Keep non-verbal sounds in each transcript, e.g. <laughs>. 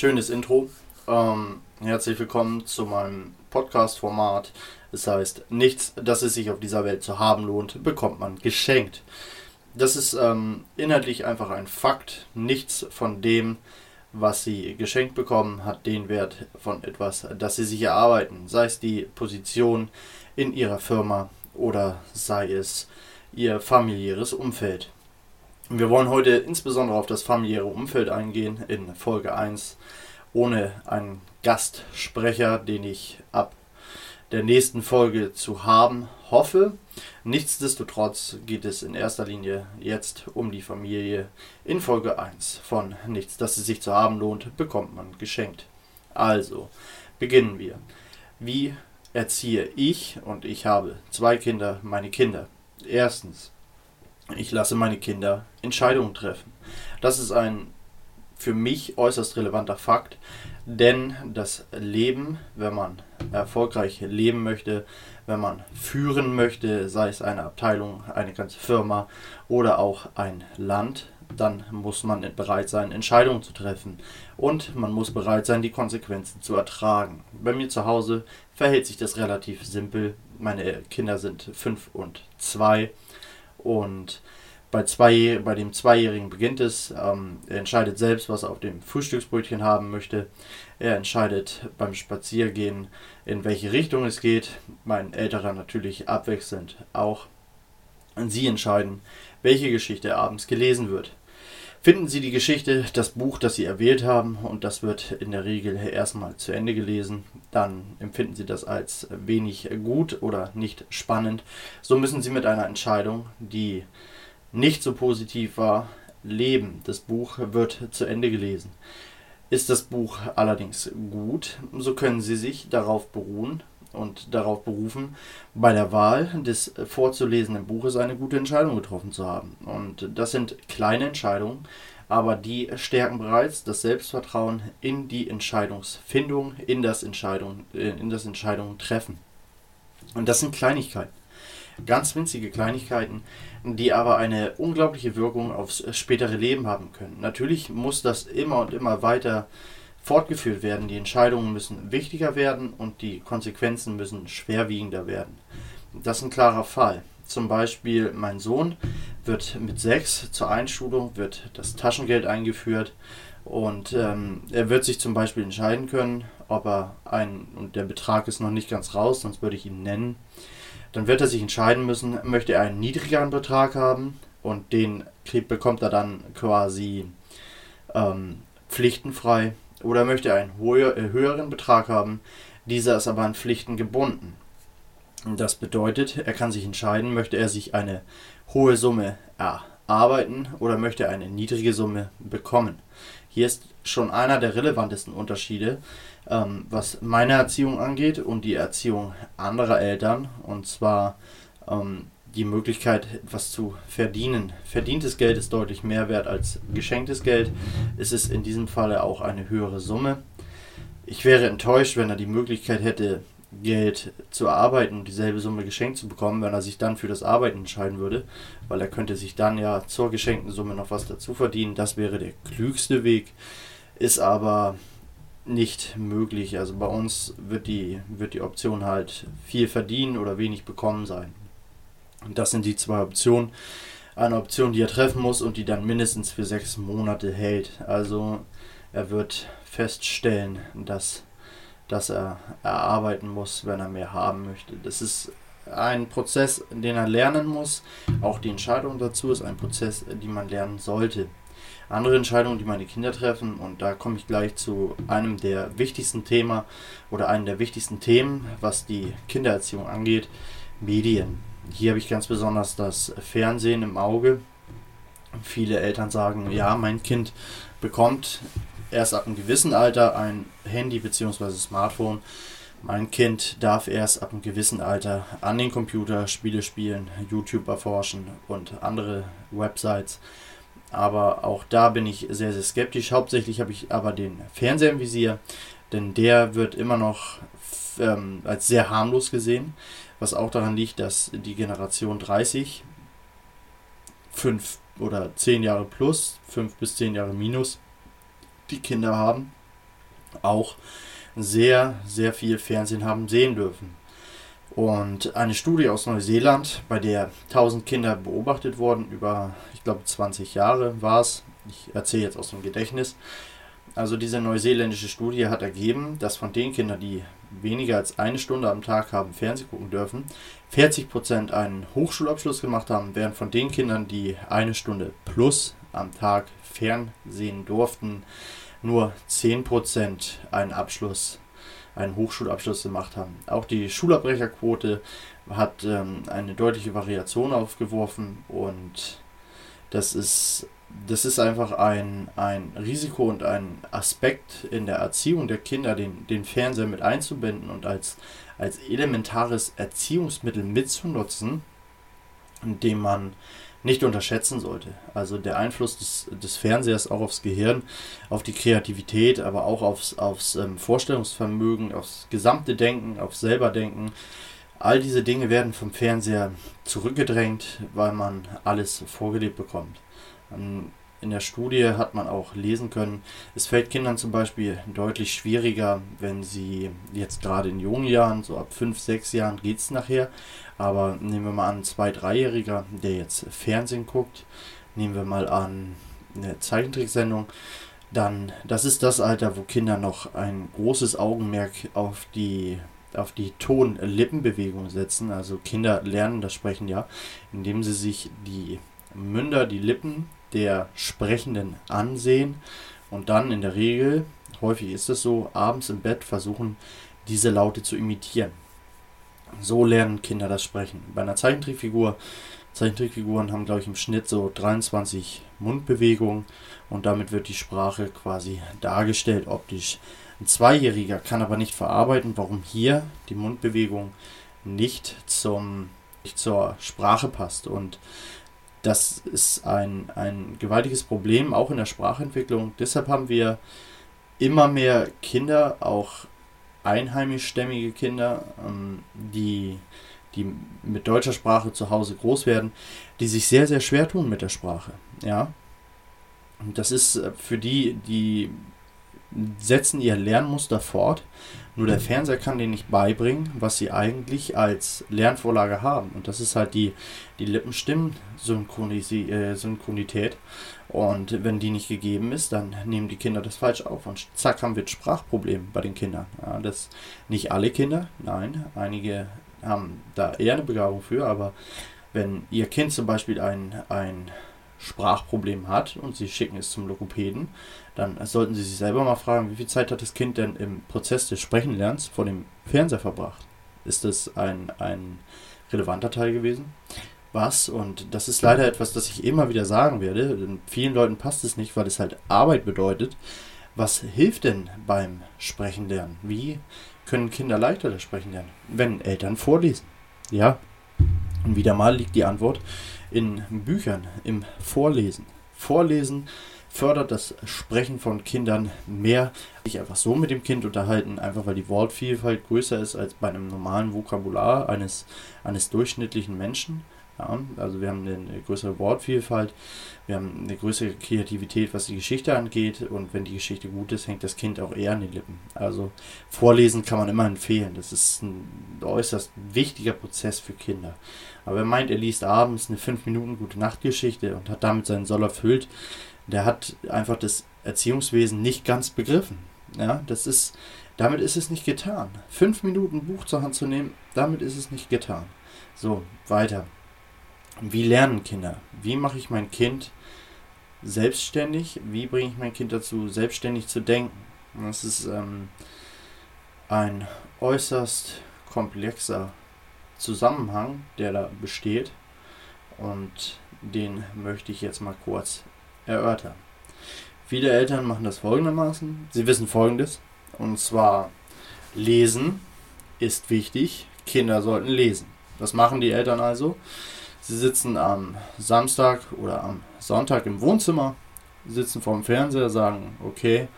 Schönes Intro. Ähm, herzlich willkommen zu meinem Podcast-Format. Es heißt, nichts, das es sich auf dieser Welt zu haben lohnt, bekommt man geschenkt. Das ist ähm, inhaltlich einfach ein Fakt. Nichts von dem, was Sie geschenkt bekommen, hat den Wert von etwas, das Sie sich erarbeiten. Sei es die Position in Ihrer Firma oder sei es Ihr familiäres Umfeld. Wir wollen heute insbesondere auf das familiäre Umfeld eingehen in Folge 1 ohne einen Gastsprecher, den ich ab der nächsten Folge zu haben hoffe. Nichtsdestotrotz geht es in erster Linie jetzt um die Familie in Folge 1 von Nichts, das es sich zu haben lohnt, bekommt man geschenkt. Also, beginnen wir. Wie erziehe ich, und ich habe zwei Kinder, meine Kinder? Erstens, ich lasse meine Kinder Entscheidungen treffen. Das ist ein für mich äußerst relevanter Fakt, denn das Leben, wenn man erfolgreich leben möchte, wenn man führen möchte, sei es eine Abteilung, eine ganze Firma oder auch ein Land, dann muss man bereit sein, Entscheidungen zu treffen. Und man muss bereit sein, die Konsequenzen zu ertragen. Bei mir zu Hause verhält sich das relativ simpel. Meine Kinder sind fünf und zwei und bei, zwei, bei dem Zweijährigen beginnt es. Ähm, er entscheidet selbst, was er auf dem Frühstücksbrötchen haben möchte. Er entscheidet beim Spaziergehen, in welche Richtung es geht. Mein Älterer natürlich abwechselnd auch. Und sie entscheiden, welche Geschichte abends gelesen wird. Finden Sie die Geschichte, das Buch, das Sie erwählt haben, und das wird in der Regel erstmal zu Ende gelesen, dann empfinden Sie das als wenig gut oder nicht spannend. So müssen Sie mit einer Entscheidung, die nicht so positiv war, leben. Das Buch wird zu Ende gelesen. Ist das Buch allerdings gut, so können Sie sich darauf beruhen und darauf berufen, bei der Wahl des vorzulesenden Buches eine gute Entscheidung getroffen zu haben. Und das sind kleine Entscheidungen, aber die stärken bereits das Selbstvertrauen in die Entscheidungsfindung, in das Entscheidung, äh, in das Entscheidungen treffen. Und das sind Kleinigkeiten. Ganz winzige Kleinigkeiten, die aber eine unglaubliche Wirkung aufs spätere Leben haben können. Natürlich muss das immer und immer weiter fortgeführt werden. Die Entscheidungen müssen wichtiger werden und die Konsequenzen müssen schwerwiegender werden. Das ist ein klarer Fall. Zum Beispiel mein Sohn wird mit sechs zur Einschulung, wird das Taschengeld eingeführt und ähm, er wird sich zum Beispiel entscheiden können, ob er ein, und der Betrag ist noch nicht ganz raus, sonst würde ich ihn nennen, dann wird er sich entscheiden müssen, möchte er einen niedrigeren Betrag haben und den bekommt er dann quasi ähm, pflichtenfrei oder möchte er einen äh, höheren Betrag haben, dieser ist aber an Pflichten gebunden. Das bedeutet, er kann sich entscheiden, möchte er sich eine hohe Summe erarbeiten oder möchte er eine niedrige Summe bekommen. Hier ist schon einer der relevantesten Unterschiede, ähm, was meine Erziehung angeht und die Erziehung anderer Eltern. Und zwar ähm, die Möglichkeit, etwas zu verdienen. Verdientes Geld ist deutlich mehr wert als geschenktes Geld. Es ist in diesem Falle auch eine höhere Summe. Ich wäre enttäuscht, wenn er die Möglichkeit hätte, Geld zu erarbeiten und dieselbe Summe geschenkt zu bekommen, wenn er sich dann für das Arbeiten entscheiden würde, weil er könnte sich dann ja zur geschenkten Summe noch was dazu verdienen. Das wäre der klügste Weg, ist aber nicht möglich. Also bei uns wird die, wird die Option halt viel verdienen oder wenig bekommen sein. Und das sind die zwei Optionen. Eine Option, die er treffen muss und die dann mindestens für sechs Monate hält. Also er wird feststellen, dass das er erarbeiten muss, wenn er mehr haben möchte. Das ist ein Prozess, den er lernen muss. Auch die Entscheidung dazu ist ein Prozess, den man lernen sollte. Andere Entscheidungen, die meine Kinder treffen, und da komme ich gleich zu einem der wichtigsten Themen oder einem der wichtigsten Themen, was die Kindererziehung angeht, Medien. Hier habe ich ganz besonders das Fernsehen im Auge. Viele Eltern sagen, ja, mein Kind bekommt erst ab einem gewissen Alter ein Handy bzw. Smartphone. Mein Kind darf erst ab einem gewissen Alter an den Computer Spiele spielen, YouTube erforschen und andere Websites. Aber auch da bin ich sehr, sehr skeptisch. Hauptsächlich habe ich aber den Fernseher im Visier, denn der wird immer noch ähm, als sehr harmlos gesehen, was auch daran liegt, dass die Generation 30, 5 oder 10 Jahre plus, 5 bis 10 Jahre minus, die Kinder haben, auch sehr, sehr viel Fernsehen haben sehen dürfen. Und eine Studie aus Neuseeland, bei der 1000 Kinder beobachtet wurden, über, ich glaube, 20 Jahre war es. Ich erzähle jetzt aus dem Gedächtnis. Also diese neuseeländische Studie hat ergeben, dass von den Kindern, die weniger als eine Stunde am Tag haben Fernsehen gucken dürfen, 40% einen Hochschulabschluss gemacht haben, während von den Kindern, die eine Stunde plus am Tag Fernsehen durften, nur 10% einen Abschluss, einen Hochschulabschluss gemacht haben. Auch die Schulabbrecherquote hat ähm, eine deutliche Variation aufgeworfen und das ist, das ist einfach ein, ein Risiko und ein Aspekt in der Erziehung der Kinder, den, den Fernseher mit einzubinden und als, als elementares Erziehungsmittel mitzunutzen, indem man nicht unterschätzen sollte. Also der Einfluss des, des Fernsehers auch aufs Gehirn, auf die Kreativität, aber auch aufs, aufs ähm, Vorstellungsvermögen, aufs gesamte Denken, aufs Selberdenken. All diese Dinge werden vom Fernseher zurückgedrängt, weil man alles vorgelebt bekommt. Ähm, in der Studie hat man auch lesen können, es fällt Kindern zum Beispiel deutlich schwieriger, wenn sie jetzt gerade in jungen Jahren, so ab 5, 6 Jahren geht es nachher, aber nehmen wir mal an, ein 2-, 3-Jähriger, der jetzt Fernsehen guckt, nehmen wir mal an eine Zeichentricksendung, dann, das ist das Alter, wo Kinder noch ein großes Augenmerk auf die auf die Ton-Lippenbewegung setzen. Also Kinder lernen das Sprechen ja, indem sie sich die Münder, die Lippen der Sprechenden ansehen und dann in der Regel, häufig ist es so, abends im Bett versuchen, diese Laute zu imitieren. So lernen Kinder das Sprechen. Bei einer Zeichentrickfigur, Zeichentrickfiguren haben, glaube ich, im Schnitt so 23 Mundbewegungen und damit wird die Sprache quasi dargestellt optisch. Ein Zweijähriger kann aber nicht verarbeiten, warum hier die Mundbewegung nicht zum nicht zur Sprache passt. Und das ist ein, ein gewaltiges Problem, auch in der Sprachentwicklung. Deshalb haben wir immer mehr Kinder, auch einheimischstämmige Kinder, ähm, die, die mit deutscher Sprache zu Hause groß werden, die sich sehr, sehr schwer tun mit der Sprache. Ja. Und das ist äh, für die, die setzen ihr Lernmuster fort. Nur der Fernseher kann denen nicht beibringen, was sie eigentlich als Lernvorlage haben. Und das ist halt die, die Lippenstimmen-Synchronität. Und wenn die nicht gegeben ist, dann nehmen die Kinder das falsch auf. Und zack, haben wir ein Sprachproblem bei den Kindern. Ja, das nicht alle Kinder, nein. Einige haben da eher eine Begabung für, aber wenn ihr Kind zum Beispiel ein, ein Sprachproblem hat und Sie schicken es zum Logopäden, dann sollten Sie sich selber mal fragen, wie viel Zeit hat das Kind denn im Prozess des Sprechenlernens vor dem Fernseher verbracht? Ist das ein, ein relevanter Teil gewesen? Was, und das ist leider etwas, das ich immer wieder sagen werde, denn vielen Leuten passt es nicht, weil es halt Arbeit bedeutet. Was hilft denn beim Sprechenlernen? Wie können Kinder leichter das Sprechen lernen? Wenn Eltern vorlesen. Ja, und wieder mal liegt die Antwort in Büchern, im Vorlesen. Vorlesen fördert das Sprechen von Kindern mehr. Sich einfach so mit dem Kind unterhalten, einfach weil die Wortvielfalt größer ist als bei einem normalen Vokabular eines, eines durchschnittlichen Menschen. Ja, also wir haben eine größere Wortvielfalt, wir haben eine größere Kreativität, was die Geschichte angeht und wenn die Geschichte gut ist, hängt das Kind auch eher an den Lippen. Also vorlesen kann man immer empfehlen. Das ist ein äußerst wichtiger Prozess für Kinder. Aber wer meint, er liest abends eine 5 Minuten gute Nachtgeschichte und hat damit seinen Soll erfüllt, der hat einfach das Erziehungswesen nicht ganz begriffen. Ja, das ist, damit ist es nicht getan. Fünf Minuten Buch zur Hand zu nehmen, damit ist es nicht getan. So, weiter. Wie lernen Kinder? Wie mache ich mein Kind selbstständig? Wie bringe ich mein Kind dazu, selbstständig zu denken? Das ist ähm, ein äußerst komplexer Zusammenhang, der da besteht. Und den möchte ich jetzt mal kurz erörtern. Viele Eltern machen das folgendermaßen. Sie wissen folgendes. Und zwar, lesen ist wichtig. Kinder sollten lesen. Was machen die Eltern also? Sie sitzen am Samstag oder am Sonntag im Wohnzimmer, sitzen vorm Fernseher, sagen, okay,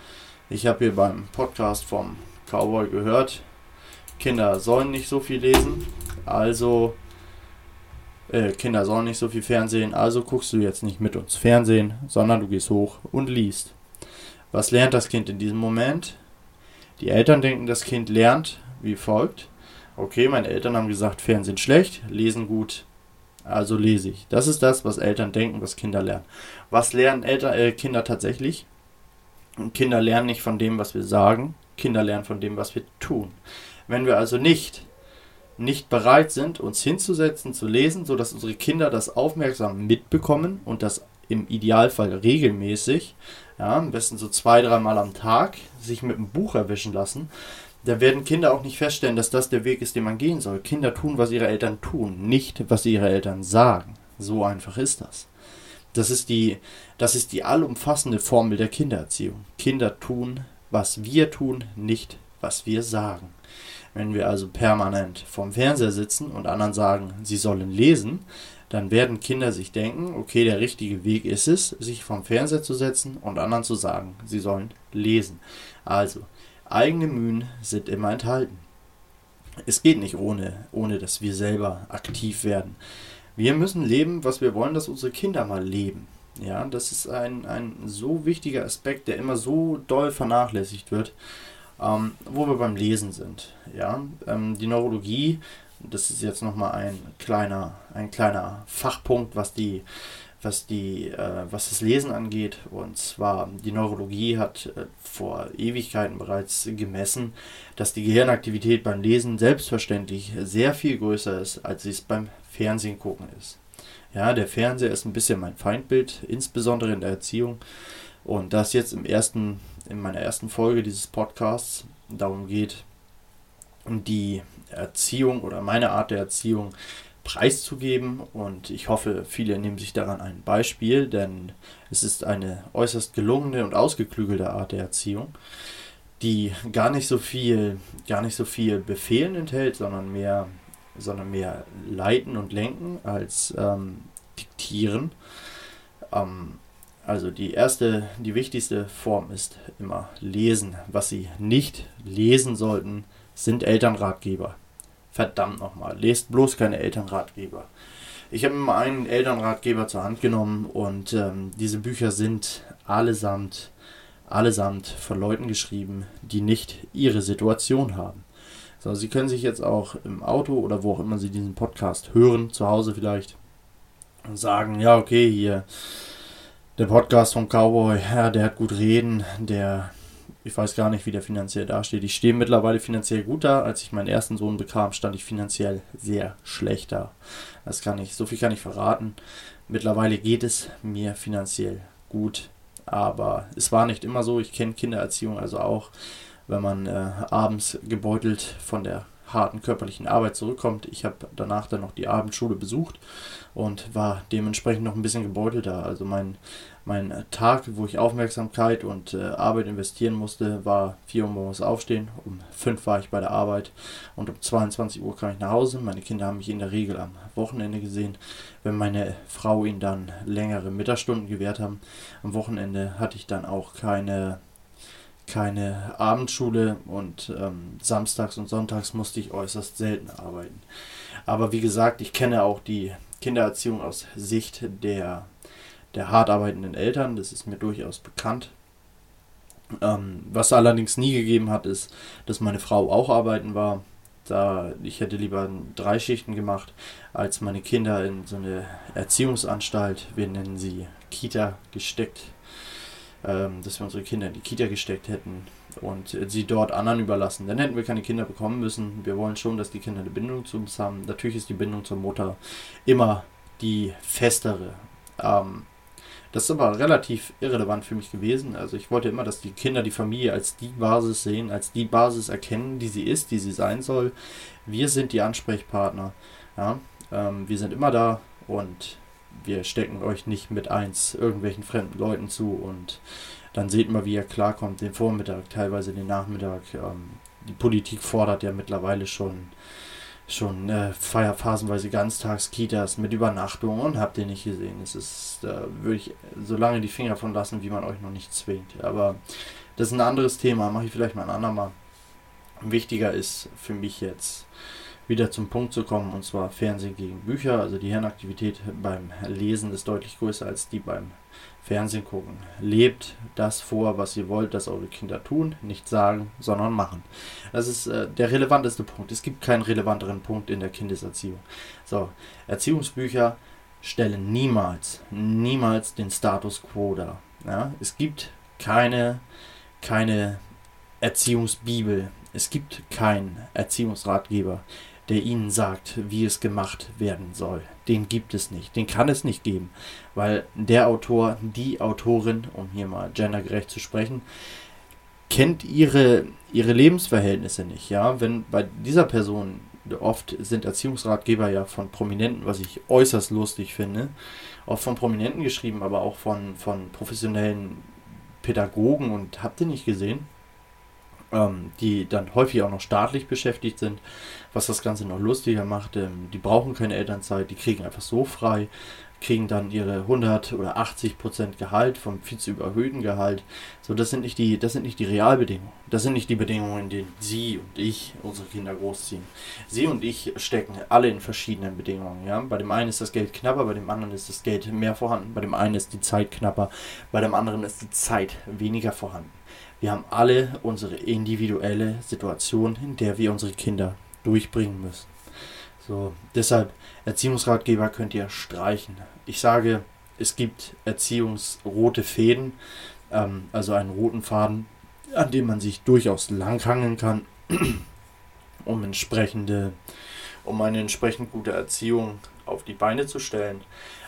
ich habe hier beim Podcast vom Cowboy gehört, Kinder sollen nicht so viel lesen, also äh, Kinder sollen nicht so viel Fernsehen, also guckst du jetzt nicht mit uns Fernsehen, sondern du gehst hoch und liest. Was lernt das Kind in diesem Moment? Die Eltern denken, das Kind lernt wie folgt. Okay, meine Eltern haben gesagt, Fernsehen schlecht, lesen gut, also lese ich. Das ist das, was Eltern denken, was Kinder lernen. Was lernen Eltern, äh, Kinder tatsächlich? Kinder lernen nicht von dem, was wir sagen, Kinder lernen von dem, was wir tun. Wenn wir also nicht nicht bereit sind, uns hinzusetzen, zu lesen, sodass unsere Kinder das aufmerksam mitbekommen und das im Idealfall regelmäßig, ja, am besten so zwei, dreimal am Tag, sich mit einem Buch erwischen lassen, da werden Kinder auch nicht feststellen, dass das der Weg ist, den man gehen soll. Kinder tun, was ihre Eltern tun, nicht was ihre Eltern sagen. So einfach ist das. Das ist die, das ist die allumfassende Formel der Kindererziehung. Kinder tun, was wir tun, nicht was wir sagen. Wenn wir also permanent vorm Fernseher sitzen und anderen sagen, sie sollen lesen, dann werden Kinder sich denken, okay, der richtige Weg ist es, sich vom Fernseher zu setzen und anderen zu sagen, sie sollen lesen. Also, eigene Mühen sind immer enthalten. Es geht nicht ohne, ohne dass wir selber aktiv werden. Wir müssen leben, was wir wollen, dass unsere Kinder mal leben. Ja, das ist ein, ein so wichtiger Aspekt, der immer so doll vernachlässigt wird, ähm, wo wir beim Lesen sind. Ja, ähm, die Neurologie das ist jetzt nochmal ein kleiner, ein kleiner Fachpunkt, was die, was die, äh, was das Lesen angeht. Und zwar die Neurologie hat äh, vor Ewigkeiten bereits gemessen, dass die Gehirnaktivität beim Lesen selbstverständlich sehr viel größer ist, als sie es beim Fernsehen gucken ist. Ja, der Fernseher ist ein bisschen mein Feindbild, insbesondere in der Erziehung. Und das jetzt im ersten, in meiner ersten Folge dieses Podcasts darum geht, die Erziehung oder meine Art der Erziehung preiszugeben und ich hoffe, viele nehmen sich daran ein Beispiel, denn es ist eine äußerst gelungene und ausgeklügelte Art der Erziehung, die gar nicht so viel, gar nicht so viel Befehlen enthält, sondern mehr, sondern mehr leiten und lenken als ähm, diktieren. Ähm, also die erste, die wichtigste Form ist immer lesen. Was Sie nicht lesen sollten, sind Elternratgeber. Verdammt nochmal, lest bloß keine Elternratgeber. Ich habe mir einen Elternratgeber zur Hand genommen und ähm, diese Bücher sind allesamt, allesamt von Leuten geschrieben, die nicht ihre Situation haben. So, Sie können sich jetzt auch im Auto oder wo auch immer Sie diesen Podcast hören, zu Hause vielleicht, und sagen, ja, okay, hier, der Podcast vom Cowboy, ja, der hat gut reden, der ich weiß gar nicht, wie der finanziell dasteht. Ich stehe mittlerweile finanziell gut da. Als ich meinen ersten Sohn bekam, stand ich finanziell sehr schlecht da. Das kann ich, so viel kann ich verraten. Mittlerweile geht es mir finanziell gut, aber es war nicht immer so. Ich kenne Kindererziehung also auch, wenn man äh, abends gebeutelt von der harten körperlichen Arbeit zurückkommt. Ich habe danach dann noch die Abendschule besucht und war dementsprechend noch ein bisschen gebeutelter. Also mein, mein Tag, wo ich Aufmerksamkeit und äh, Arbeit investieren musste, war 4 Uhr morgens aufstehen, um 5 war ich bei der Arbeit und um 22 Uhr kam ich nach Hause. Meine Kinder haben mich in der Regel am Wochenende gesehen, wenn meine Frau ihnen dann längere Mittagsstunden gewährt haben. Am Wochenende hatte ich dann auch keine keine Abendschule und ähm, samstags und sonntags musste ich äußerst selten arbeiten. Aber wie gesagt, ich kenne auch die Kindererziehung aus Sicht der, der hart arbeitenden Eltern, das ist mir durchaus bekannt. Ähm, was allerdings nie gegeben hat, ist, dass meine Frau auch arbeiten war. Da ich hätte lieber drei Schichten gemacht, als meine Kinder in so eine Erziehungsanstalt, wir nennen sie Kita, gesteckt ähm, dass wir unsere Kinder in die Kita gesteckt hätten und sie dort anderen überlassen. Dann hätten wir keine Kinder bekommen müssen. Wir wollen schon, dass die Kinder eine Bindung zu uns haben. Natürlich ist die Bindung zur Mutter immer die festere. Ähm, das ist aber relativ irrelevant für mich gewesen. Also ich wollte immer, dass die Kinder die Familie als die Basis sehen, als die Basis erkennen, die sie ist, die sie sein soll. Wir sind die Ansprechpartner. Ja? Ähm, wir sind immer da und wir stecken euch nicht mit eins irgendwelchen fremden Leuten zu und dann seht mal, wie ihr klarkommt, den Vormittag, teilweise den Nachmittag. Ähm, die Politik fordert ja mittlerweile schon schon äh, phasenweise Ganztagskitas mit Übernachtung und habt ihr nicht gesehen. Es ist, da würde ich so lange die Finger von lassen, wie man euch noch nicht zwingt. Aber das ist ein anderes Thema, mache ich vielleicht mal ein andermal. Wichtiger ist für mich jetzt, wieder zum Punkt zu kommen, und zwar Fernsehen gegen Bücher. Also die Hirnaktivität beim Lesen ist deutlich größer als die beim Fernsehen gucken. Lebt das vor, was ihr wollt, dass eure Kinder tun, nicht sagen, sondern machen. Das ist äh, der relevanteste Punkt. Es gibt keinen relevanteren Punkt in der Kindeserziehung. So, Erziehungsbücher stellen niemals, niemals den Status quo dar. Ja? Es gibt keine, keine Erziehungsbibel. Es gibt keinen Erziehungsratgeber, der ihnen sagt, wie es gemacht werden soll. Den gibt es nicht. Den kann es nicht geben. Weil der Autor, die Autorin, um hier mal gendergerecht zu sprechen, kennt ihre, ihre Lebensverhältnisse nicht. Ja, wenn bei dieser Person oft sind Erziehungsratgeber ja von Prominenten, was ich äußerst lustig finde, oft von Prominenten geschrieben, aber auch von, von professionellen Pädagogen und habt ihr nicht gesehen? Ähm, die dann häufig auch noch staatlich beschäftigt sind, was das Ganze noch lustiger macht. Ähm, die brauchen keine Elternzeit, die kriegen einfach so frei, kriegen dann ihre 100 oder 80 Prozent Gehalt vom viel zu überhöhten Gehalt. So, das sind nicht die, das sind nicht die Realbedingungen. Das sind nicht die Bedingungen, in denen Sie und ich unsere Kinder großziehen. Sie und ich stecken alle in verschiedenen Bedingungen. Ja, bei dem einen ist das Geld knapper, bei dem anderen ist das Geld mehr vorhanden, bei dem einen ist die Zeit knapper, bei dem anderen ist die Zeit weniger vorhanden. Wir haben alle unsere individuelle Situation, in der wir unsere Kinder durchbringen müssen. So, deshalb Erziehungsratgeber könnt ihr streichen. Ich sage, es gibt Erziehungsrote Fäden, ähm, also einen roten Faden, an dem man sich durchaus langhangeln kann, <clears throat> um entsprechende, um eine entsprechend gute Erziehung auf die Beine zu stellen.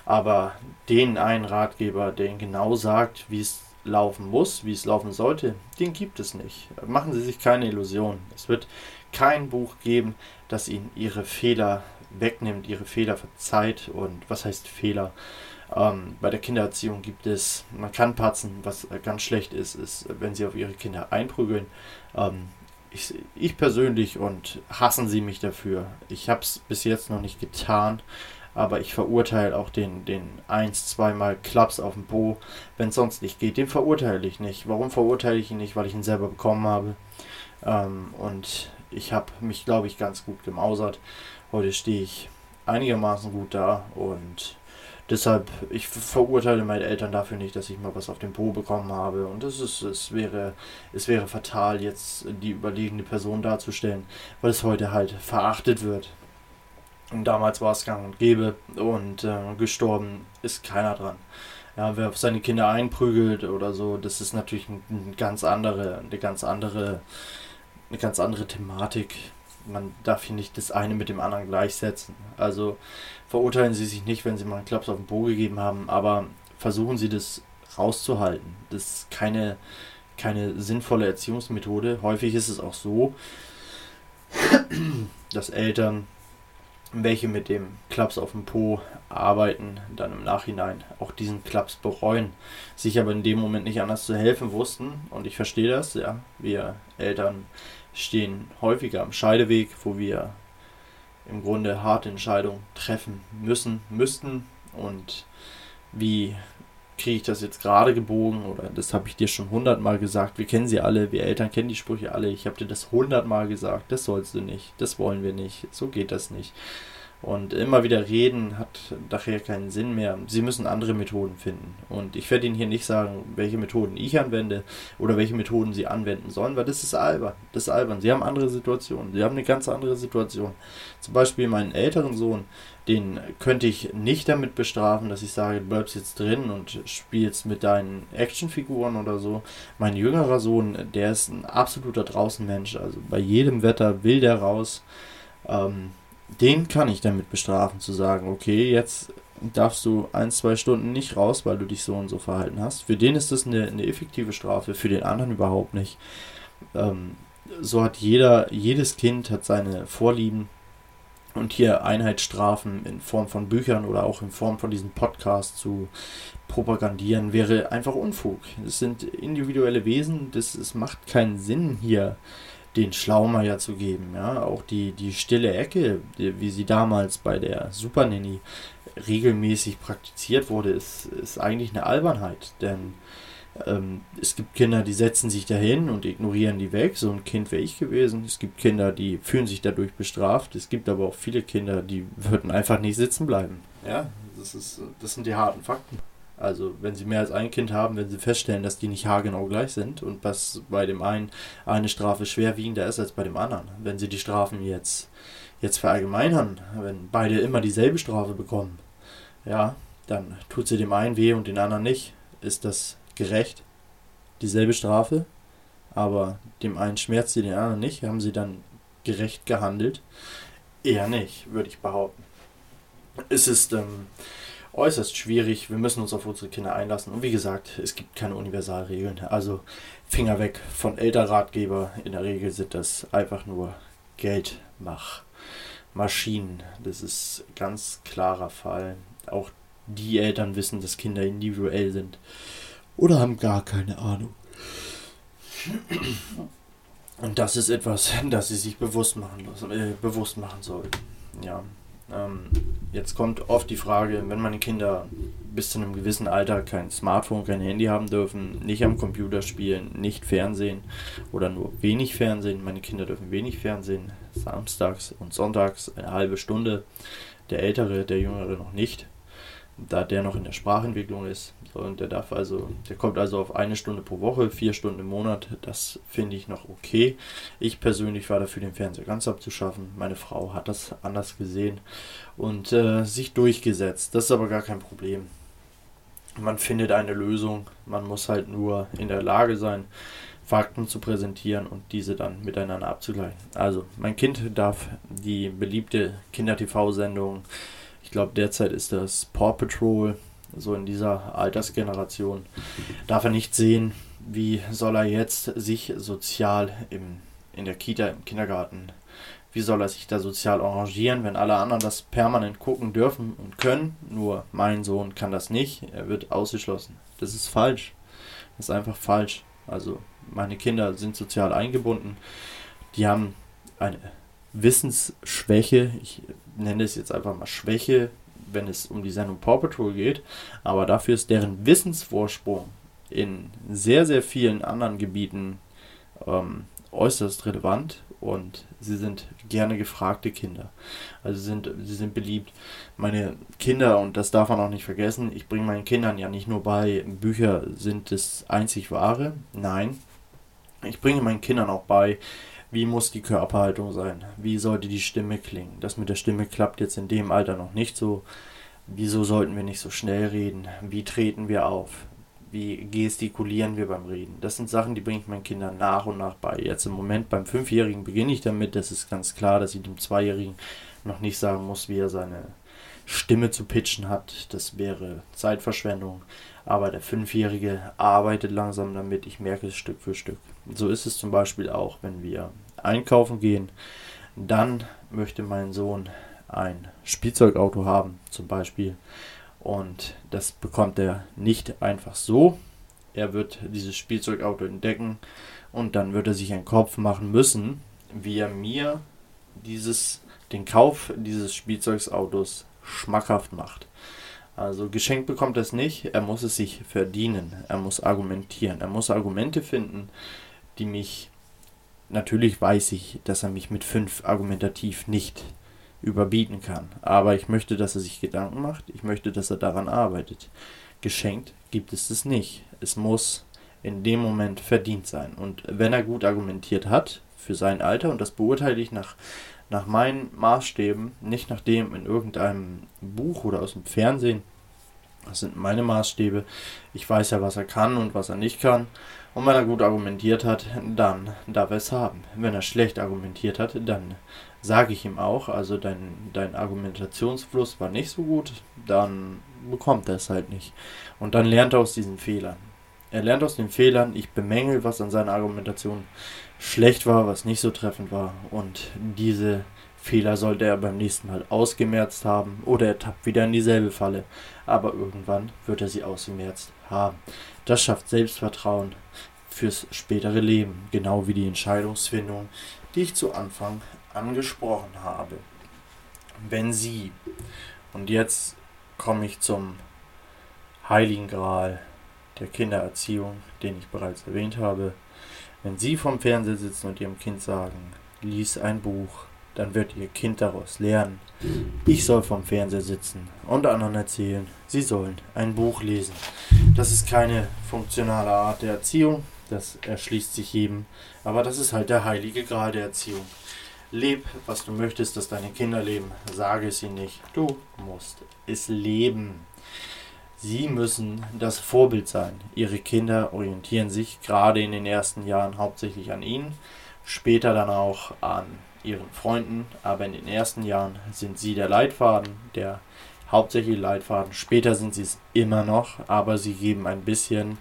Aber den einen Ratgeber, der Ihnen genau sagt, wie es laufen muss, wie es laufen sollte, den gibt es nicht. Machen Sie sich keine Illusionen. Es wird kein Buch geben, das Ihnen Ihre Fehler wegnimmt, Ihre Fehler verzeiht. Und was heißt Fehler? Ähm, bei der Kindererziehung gibt es, man kann patzen, was ganz schlecht ist, ist, wenn Sie auf Ihre Kinder einprügeln. Ähm, ich, ich persönlich und hassen Sie mich dafür. Ich habe es bis jetzt noch nicht getan aber ich verurteile auch den, den eins, zweimal Klaps auf dem Po, wenn es sonst nicht geht. Den verurteile ich nicht. Warum verurteile ich ihn nicht? Weil ich ihn selber bekommen habe. Ähm, und ich habe mich, glaube ich, ganz gut gemausert. Heute stehe ich einigermaßen gut da und deshalb, ich verurteile meine Eltern dafür nicht, dass ich mal was auf den Po bekommen habe. Und es ist, es wäre, es wäre fatal, jetzt die überlegene Person darzustellen, weil es heute halt verachtet wird. Und damals war es gang und gäbe und äh, gestorben ist keiner dran. Ja, wer auf seine Kinder einprügelt oder so, das ist natürlich eine ganz andere, eine ganz andere, eine ganz andere Thematik. Man darf hier nicht das eine mit dem anderen gleichsetzen. Also verurteilen Sie sich nicht, wenn Sie mal einen Klaps auf den Po gegeben haben, aber versuchen Sie das rauszuhalten. Das ist keine, keine sinnvolle Erziehungsmethode. Häufig ist es auch so, dass Eltern welche mit dem Klaps auf dem Po arbeiten, dann im Nachhinein auch diesen Klaps bereuen, sich aber in dem Moment nicht anders zu helfen wussten. Und ich verstehe das, ja. Wir Eltern stehen häufiger am Scheideweg, wo wir im Grunde harte Entscheidungen treffen müssen, müssten. Und wie kriege ich das jetzt gerade gebogen? Oder das habe ich dir schon hundertmal gesagt. Wir kennen sie alle, wir Eltern kennen die Sprüche alle. Ich habe dir das hundertmal gesagt. Das sollst du nicht. Das wollen wir nicht. So geht das nicht. Und immer wieder reden hat daher keinen Sinn mehr. Sie müssen andere Methoden finden. Und ich werde Ihnen hier nicht sagen, welche Methoden ich anwende oder welche Methoden Sie anwenden sollen, weil das ist albern. Das ist albern. Sie haben andere Situationen. Sie haben eine ganz andere Situation. Zum Beispiel meinen älteren Sohn, den könnte ich nicht damit bestrafen, dass ich sage, du bleibst jetzt drin und spielst mit deinen Actionfiguren oder so. Mein jüngerer Sohn, der ist ein absoluter Draußenmensch. Also bei jedem Wetter will der raus. Ähm, den kann ich damit bestrafen, zu sagen, okay, jetzt darfst du ein, zwei Stunden nicht raus, weil du dich so und so verhalten hast. Für den ist das eine, eine effektive Strafe, für den anderen überhaupt nicht. Ähm, so hat jeder, jedes Kind hat seine Vorlieben und hier Einheitsstrafen in Form von Büchern oder auch in Form von diesem Podcast zu propagandieren, wäre einfach Unfug. Es sind individuelle Wesen, das, es macht keinen Sinn hier den Schlaumeier zu geben. Ja, auch die, die stille Ecke, die, wie sie damals bei der Super Nanny regelmäßig praktiziert wurde, ist, ist eigentlich eine Albernheit. Denn Ähm, es gibt Kinder, die setzen sich dahin und ignorieren die weg. So ein Kind wäre ich gewesen. Es gibt Kinder, die fühlen sich dadurch bestraft. Es gibt aber auch viele Kinder, die würden einfach nicht sitzen bleiben. Ja, das, ist, das sind die harten Fakten. Also wenn sie mehr als ein Kind haben, wenn sie feststellen, dass die nicht haargenau gleich sind und dass bei dem einen eine Strafe schwerwiegender ist als bei dem anderen. Wenn sie die Strafen jetzt, jetzt verallgemeinern, wenn beide immer dieselbe Strafe bekommen, ja, dann tut sie dem einen weh und den anderen nicht. Ist das gerecht? Dieselbe Strafe, aber dem einen schmerzt sie den anderen nicht. Haben sie dann gerecht gehandelt? Eher nicht, würde ich behaupten. Es ist ähm, äußerst schwierig. Wir müssen uns auf unsere Kinder einlassen. Und wie gesagt, es gibt keine Universalregeln. Also Finger weg von Elternratgeber. In der Regel sind das einfach nur Geldmachmaschinen. Das ist ganz klarer Fall. Auch die Eltern wissen, dass Kinder individuell sind. Oder haben gar keine Ahnung. Und das ist etwas, <laughs> das sie sich bewusst machen, äh, bewusst machen sollten. Ja. Ähm, jetzt kommt oft die Frage, wenn meine Kinder bis zu einem gewissen Alter kein Smartphone, kein Handy haben dürfen, nicht am Computer spielen, nicht Fernsehen oder nur wenig Fernsehen. Meine Kinder dürfen wenig Fernsehen, samstags und sonntags eine halbe Stunde. Der Ältere, der Jüngere noch nicht da der noch in der Sprachentwicklung ist. Und der darf also, der kommt also auf eine Stunde pro Woche, vier Stunden im Monat. Das finde ich noch okay. Ich persönlich war dafür, den Fernseher ganz abzuschaffen. Meine Frau hat das anders gesehen und äh, sich durchgesetzt. Das ist aber gar kein Problem. Man findet eine Lösung. Man muss halt nur in der Lage sein, Fakten zu präsentieren und diese dann miteinander abzugleichen. Also, mein Kind darf die beliebte Kinder-TV-Sendung ich glaube, derzeit ist das Paw Patrol, so in dieser Altersgeneration. Darf er nicht sehen, wie soll er jetzt sich sozial im, in der Kita, im Kindergarten, wie soll er sich da sozial arrangieren, wenn alle anderen das permanent gucken dürfen und können. Nur mein Sohn kann das nicht. Er wird ausgeschlossen. Das ist falsch. Das ist einfach falsch. Also meine Kinder sind sozial eingebunden. Die haben eine Wissensschwäche. Ich nenne es jetzt einfach mal Schwäche, wenn es um die Sendung Paw Patrol geht, aber dafür ist deren Wissensvorsprung in sehr, sehr vielen anderen Gebieten ähm, äußerst relevant und sie sind gerne gefragte Kinder. Also sind, sie sind beliebt. Meine Kinder, und das darf man auch nicht vergessen, ich bringe meinen Kindern ja nicht nur bei, Bücher sind das einzig wahre. Nein, ich bringe meinen Kindern auch bei, wie muss die Körperhaltung sein? Wie sollte die Stimme klingen? Das mit der Stimme klappt jetzt in dem Alter noch nicht so. Wieso sollten wir nicht so schnell reden? Wie treten wir auf? Wie gestikulieren wir beim Reden? Das sind Sachen, die bringe ich meinen Kindern nach und nach bei. Jetzt im Moment beim Fünfjährigen beginne ich damit. Das ist ganz klar, dass ich dem Zweijährigen noch nicht sagen muss, wie er seine Stimme zu pitchen hat. Das wäre Zeitverschwendung. Aber der Fünfjährige arbeitet langsam damit. Ich merke es Stück für Stück. So ist es zum Beispiel auch, wenn wir einkaufen gehen. Dann möchte mein Sohn ein Spielzeugauto haben, zum Beispiel. Und das bekommt er nicht einfach so. Er wird dieses Spielzeugauto entdecken und dann wird er sich einen Kopf machen müssen, wie er mir dieses, den Kauf dieses Spielzeugautos schmackhaft macht. Also geschenkt bekommt er es nicht, er muss es sich verdienen, er muss argumentieren, er muss Argumente finden, die mich, natürlich weiß ich, dass er mich mit fünf argumentativ nicht überbieten kann, aber ich möchte, dass er sich Gedanken macht, ich möchte, dass er daran arbeitet. Geschenkt gibt es es nicht, es muss in dem Moment verdient sein und wenn er gut argumentiert hat für sein Alter, und das beurteile ich nach nach meinen Maßstäben, nicht nach dem in irgendeinem Buch oder aus dem Fernsehen. Das sind meine Maßstäbe. Ich weiß ja, was er kann und was er nicht kann. Und wenn er gut argumentiert hat, dann darf er es haben. Wenn er schlecht argumentiert hat, dann sage ich ihm auch, also dein, dein Argumentationsfluss war nicht so gut, dann bekommt er es halt nicht. Und dann lernt er aus diesen Fehlern. Er lernt aus den Fehlern, ich bemängel, was an seiner Argumentation schlecht war, was nicht so treffend war. Und diese Fehler sollte er beim nächsten Mal ausgemerzt haben oder er tappt wieder in dieselbe Falle. Aber irgendwann wird er sie ausgemerzt haben. Das schafft Selbstvertrauen fürs spätere Leben, genau wie die Entscheidungsfindung, die ich zu Anfang angesprochen habe. Wenn Sie, und jetzt komme ich zum Heiligen Gral der Kindererziehung, den ich bereits erwähnt habe. Wenn Sie vom Fernseher sitzen und Ihrem Kind sagen, lies ein Buch, dann wird Ihr Kind daraus lernen. Ich soll vom Fernseher sitzen und anderen erzählen, sie sollen ein Buch lesen. Das ist keine funktionale Art der Erziehung, das erschließt sich jedem, aber das ist halt der heilige Grad der Erziehung. Leb, was du möchtest, dass deine Kinder leben. Sage es ihnen nicht. Du musst es leben. Sie müssen das Vorbild sein. Ihre Kinder orientieren sich gerade in den ersten Jahren hauptsächlich an ihnen, später dann auch an ihren Freunden, aber in den ersten Jahren sind sie der Leitfaden, der hauptsächliche Leitfaden. Später sind sie es immer noch, aber sie geben ein bisschen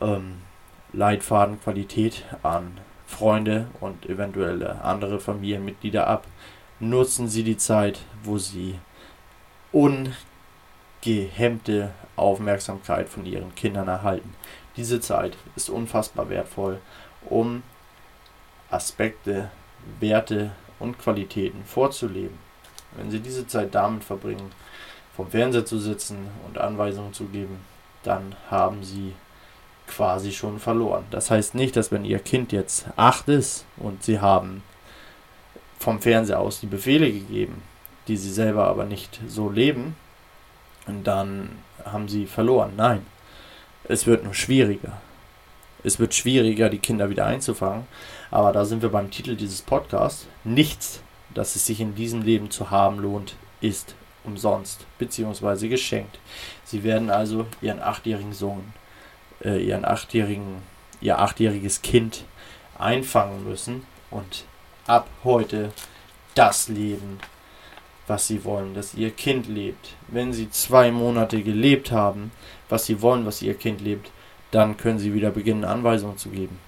ähm, Leitfadenqualität an Freunde und eventuelle andere Familienmitglieder ab. Nutzen Sie die Zeit, wo Sie ungehemmte Aufmerksamkeit von Ihren Kindern erhalten. Diese Zeit ist unfassbar wertvoll, um Aspekte, Werte und Qualitäten vorzuleben. Wenn Sie diese Zeit damit verbringen, vom Fernseher zu sitzen und Anweisungen zu geben, dann haben Sie quasi schon verloren. Das heißt nicht, dass wenn Ihr Kind jetzt acht ist und Sie haben vom Fernseher aus die Befehle gegeben, die Sie selber aber nicht so leben, dann haben Sie verloren. Nein, es wird nur schwieriger. Es wird schwieriger, die Kinder wieder einzufangen. Aber da sind wir beim Titel dieses Podcasts. Nichts, das es sich in diesem Leben zu haben lohnt, ist umsonst bzw. geschenkt. Sie werden also ihren achtjährigen Sohn äh, ihren achtjährigen, ihr achtjähriges Kind einfangen müssen und ab heute das leben, was sie wollen, dass ihr Kind lebt. Wenn sie zwei Monate gelebt haben, was sie wollen, was ihr Kind lebt, dann können sie wieder beginnen, Anweisungen zu geben.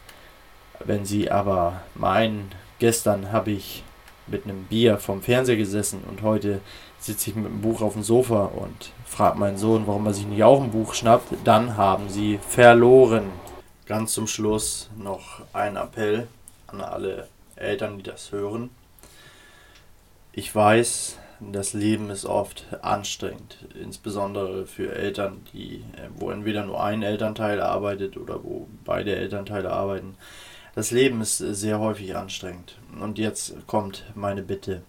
Wenn sie aber meinen, gestern habe ich mit einem Bier vom Fernseher gesessen und heute sitze ich mit dem Buch auf dem Sofa und frage meinen Sohn, warum er sich nicht auch ein Buch schnappt, dann haben sie verloren. Ganz zum Schluss noch ein Appell an alle Eltern, die das hören. Ich weiß, das Leben ist oft anstrengend, insbesondere für Eltern, die, wo entweder nur ein Elternteil arbeitet oder wo beide Elternteile arbeiten. Das Leben ist sehr häufig anstrengend. Und jetzt kommt meine Bitte.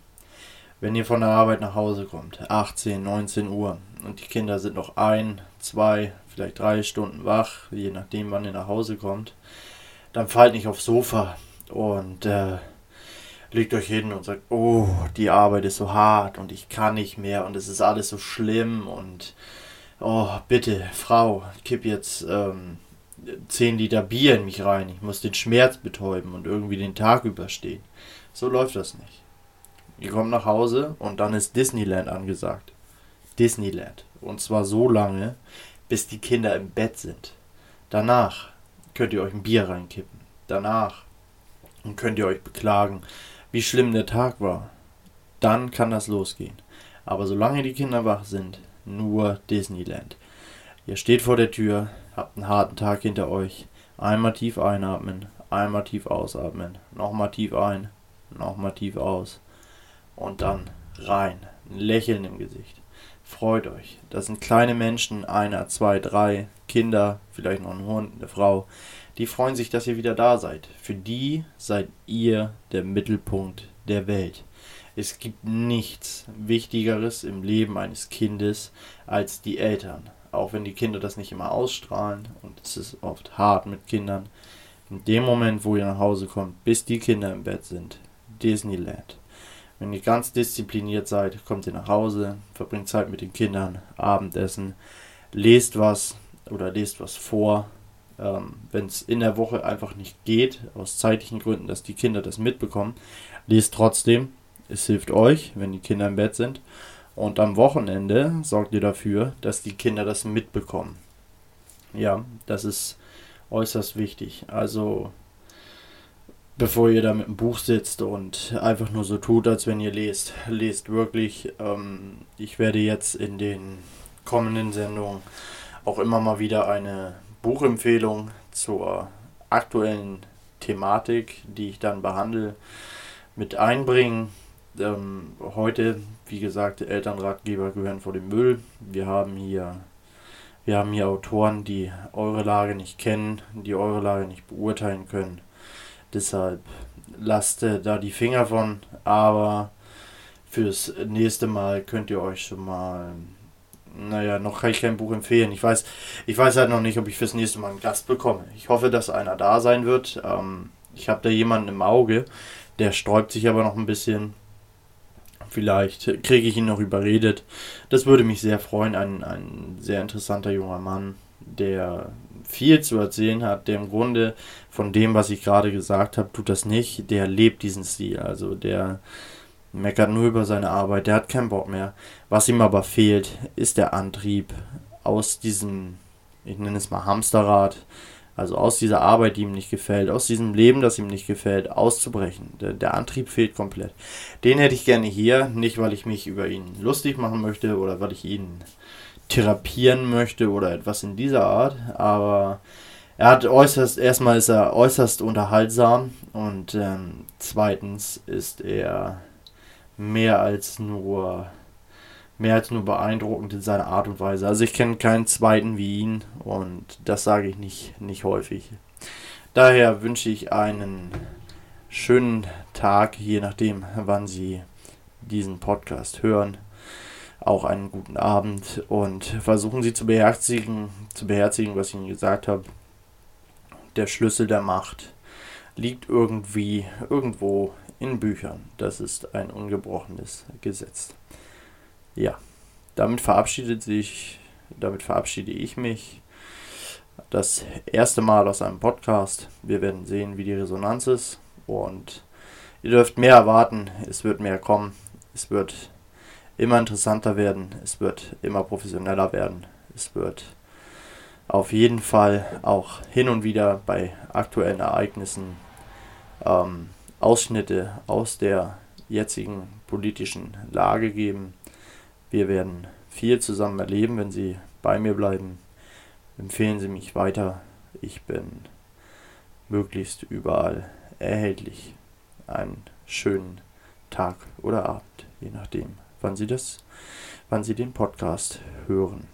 Wenn ihr von der Arbeit nach Hause kommt, 18, 19 Uhr, und die Kinder sind noch ein, zwei, vielleicht drei Stunden wach, je nachdem, wann ihr nach Hause kommt, dann fallt nicht aufs Sofa und äh, legt euch hin und sagt, oh, die Arbeit ist so hart und ich kann nicht mehr und es ist alles so schlimm und oh, bitte, Frau, kipp jetzt ähm, 10 Liter Bier in mich rein, ich muss den Schmerz betäuben und irgendwie den Tag überstehen. So läuft das nicht. Ihr kommt nach Hause und dann ist Disneyland angesagt. Disneyland. Und zwar so lange, bis die Kinder im Bett sind. Danach könnt ihr euch ein Bier reinkippen. Danach könnt ihr euch beklagen, wie schlimm der Tag war. Dann kann das losgehen. Aber solange die Kinder wach sind, nur Disneyland. Ihr steht vor der Tür, habt einen harten Tag hinter euch. Einmal tief einatmen, einmal tief ausatmen, nochmal tief ein, nochmal tief aus und dann rein. Ein Lächeln im Gesicht. Freut euch. Das sind kleine Menschen, einer, zwei, drei, Kinder, vielleicht noch ein Hund, eine Frau. Die freuen sich, dass ihr wieder da seid. Für die seid ihr der Mittelpunkt der Welt. Es gibt nichts Wichtigeres im Leben eines Kindes als die Eltern. Auch wenn die Kinder das nicht immer ausstrahlen und es ist oft hart mit Kindern. In dem Moment, wo ihr nach Hause kommt, bis die Kinder im Bett sind, Disneyland. Wenn ihr ganz diszipliniert seid, kommt ihr nach Hause, verbringt Zeit mit den Kindern, Abendessen, lest was oder lest was vor. Ähm, Wenn es in der Woche einfach nicht geht, aus zeitlichen Gründen, dass die Kinder das mitbekommen, lest trotzdem. Es hilft euch, wenn die Kinder im Bett sind. Und am Wochenende sorgt ihr dafür, dass die Kinder das mitbekommen. Ja, das ist äußerst wichtig. Also bevor ihr da mit dem Buch sitzt und einfach nur so tut, als wenn ihr lest. Lest wirklich. Ähm, ich werde jetzt in den kommenden Sendungen auch immer mal wieder eine Buchempfehlung zur aktuellen Thematik, die ich dann behandle, mit einbringen. Ähm, heute, wie gesagt, Elternratgeber gehören vor dem Müll. Wir haben hier Wir haben hier Autoren, die eure Lage nicht kennen, die eure Lage nicht beurteilen können. Deshalb lasst da die Finger von, aber fürs nächste Mal könnt ihr euch schon mal naja, noch kann ich kein Buch empfehlen. Ich weiß, ich weiß halt noch nicht, ob ich fürs nächste Mal einen Gast bekomme. Ich hoffe, dass einer da sein wird. Ähm, ich habe da jemanden im Auge, der sträubt sich aber noch ein bisschen. Vielleicht kriege ich ihn noch überredet. Das würde mich sehr freuen. Ein, ein sehr interessanter junger Mann, der viel zu erzählen hat, der im Grunde von dem, was ich gerade gesagt habe, tut das nicht. Der lebt diesen Stil. Also der meckert nur über seine Arbeit, der hat keinen Bock mehr. Was ihm aber fehlt, ist der Antrieb aus diesem, ich nenne es mal Hamsterrad, also aus dieser Arbeit, die ihm nicht gefällt, aus diesem Leben, das ihm nicht gefällt, auszubrechen. Der, der, Antrieb fehlt komplett. Den hätte ich gerne hier, nicht weil ich mich über ihn lustig machen möchte oder weil ich ihn therapieren möchte oder etwas in dieser Art, aber er hat äußerst, erstmal ist er äußerst unterhaltsam und ähm, zweitens ist er mehr als nur mehr als nur beeindruckend in seiner Art und Weise. Also ich kenne keinen zweiten wie ihn und das sage ich nicht, nicht häufig. Daher wünsche ich einen schönen Tag, je nachdem, wann Sie diesen Podcast hören. Auch einen guten Abend und versuchen Sie zu beherzigen, zu beherzigen, was ich Ihnen gesagt habe. Der Schlüssel der Macht liegt irgendwie irgendwo in Büchern. Das ist ein ungebrochenes Gesetz. Ja, damit verabschiedet sich, damit verabschiede ich mich. Das erste Mal aus einem Podcast. Wir werden sehen, wie die Resonanz ist. Und ihr dürft mehr erwarten. Es wird mehr kommen. Es wird immer interessanter werden. Es wird immer professioneller werden. Es wird auf jeden Fall auch hin und wieder bei aktuellen Ereignissen ähm, Ausschnitte aus der jetzigen politischen Lage geben. Wir werden viel zusammen erleben, wenn Sie bei mir bleiben. Empfehlen Sie mich weiter. Ich bin möglichst überall erhältlich. Einen schönen Tag oder Abend, je nachdem, wann Sie das, wann Sie den Podcast hören.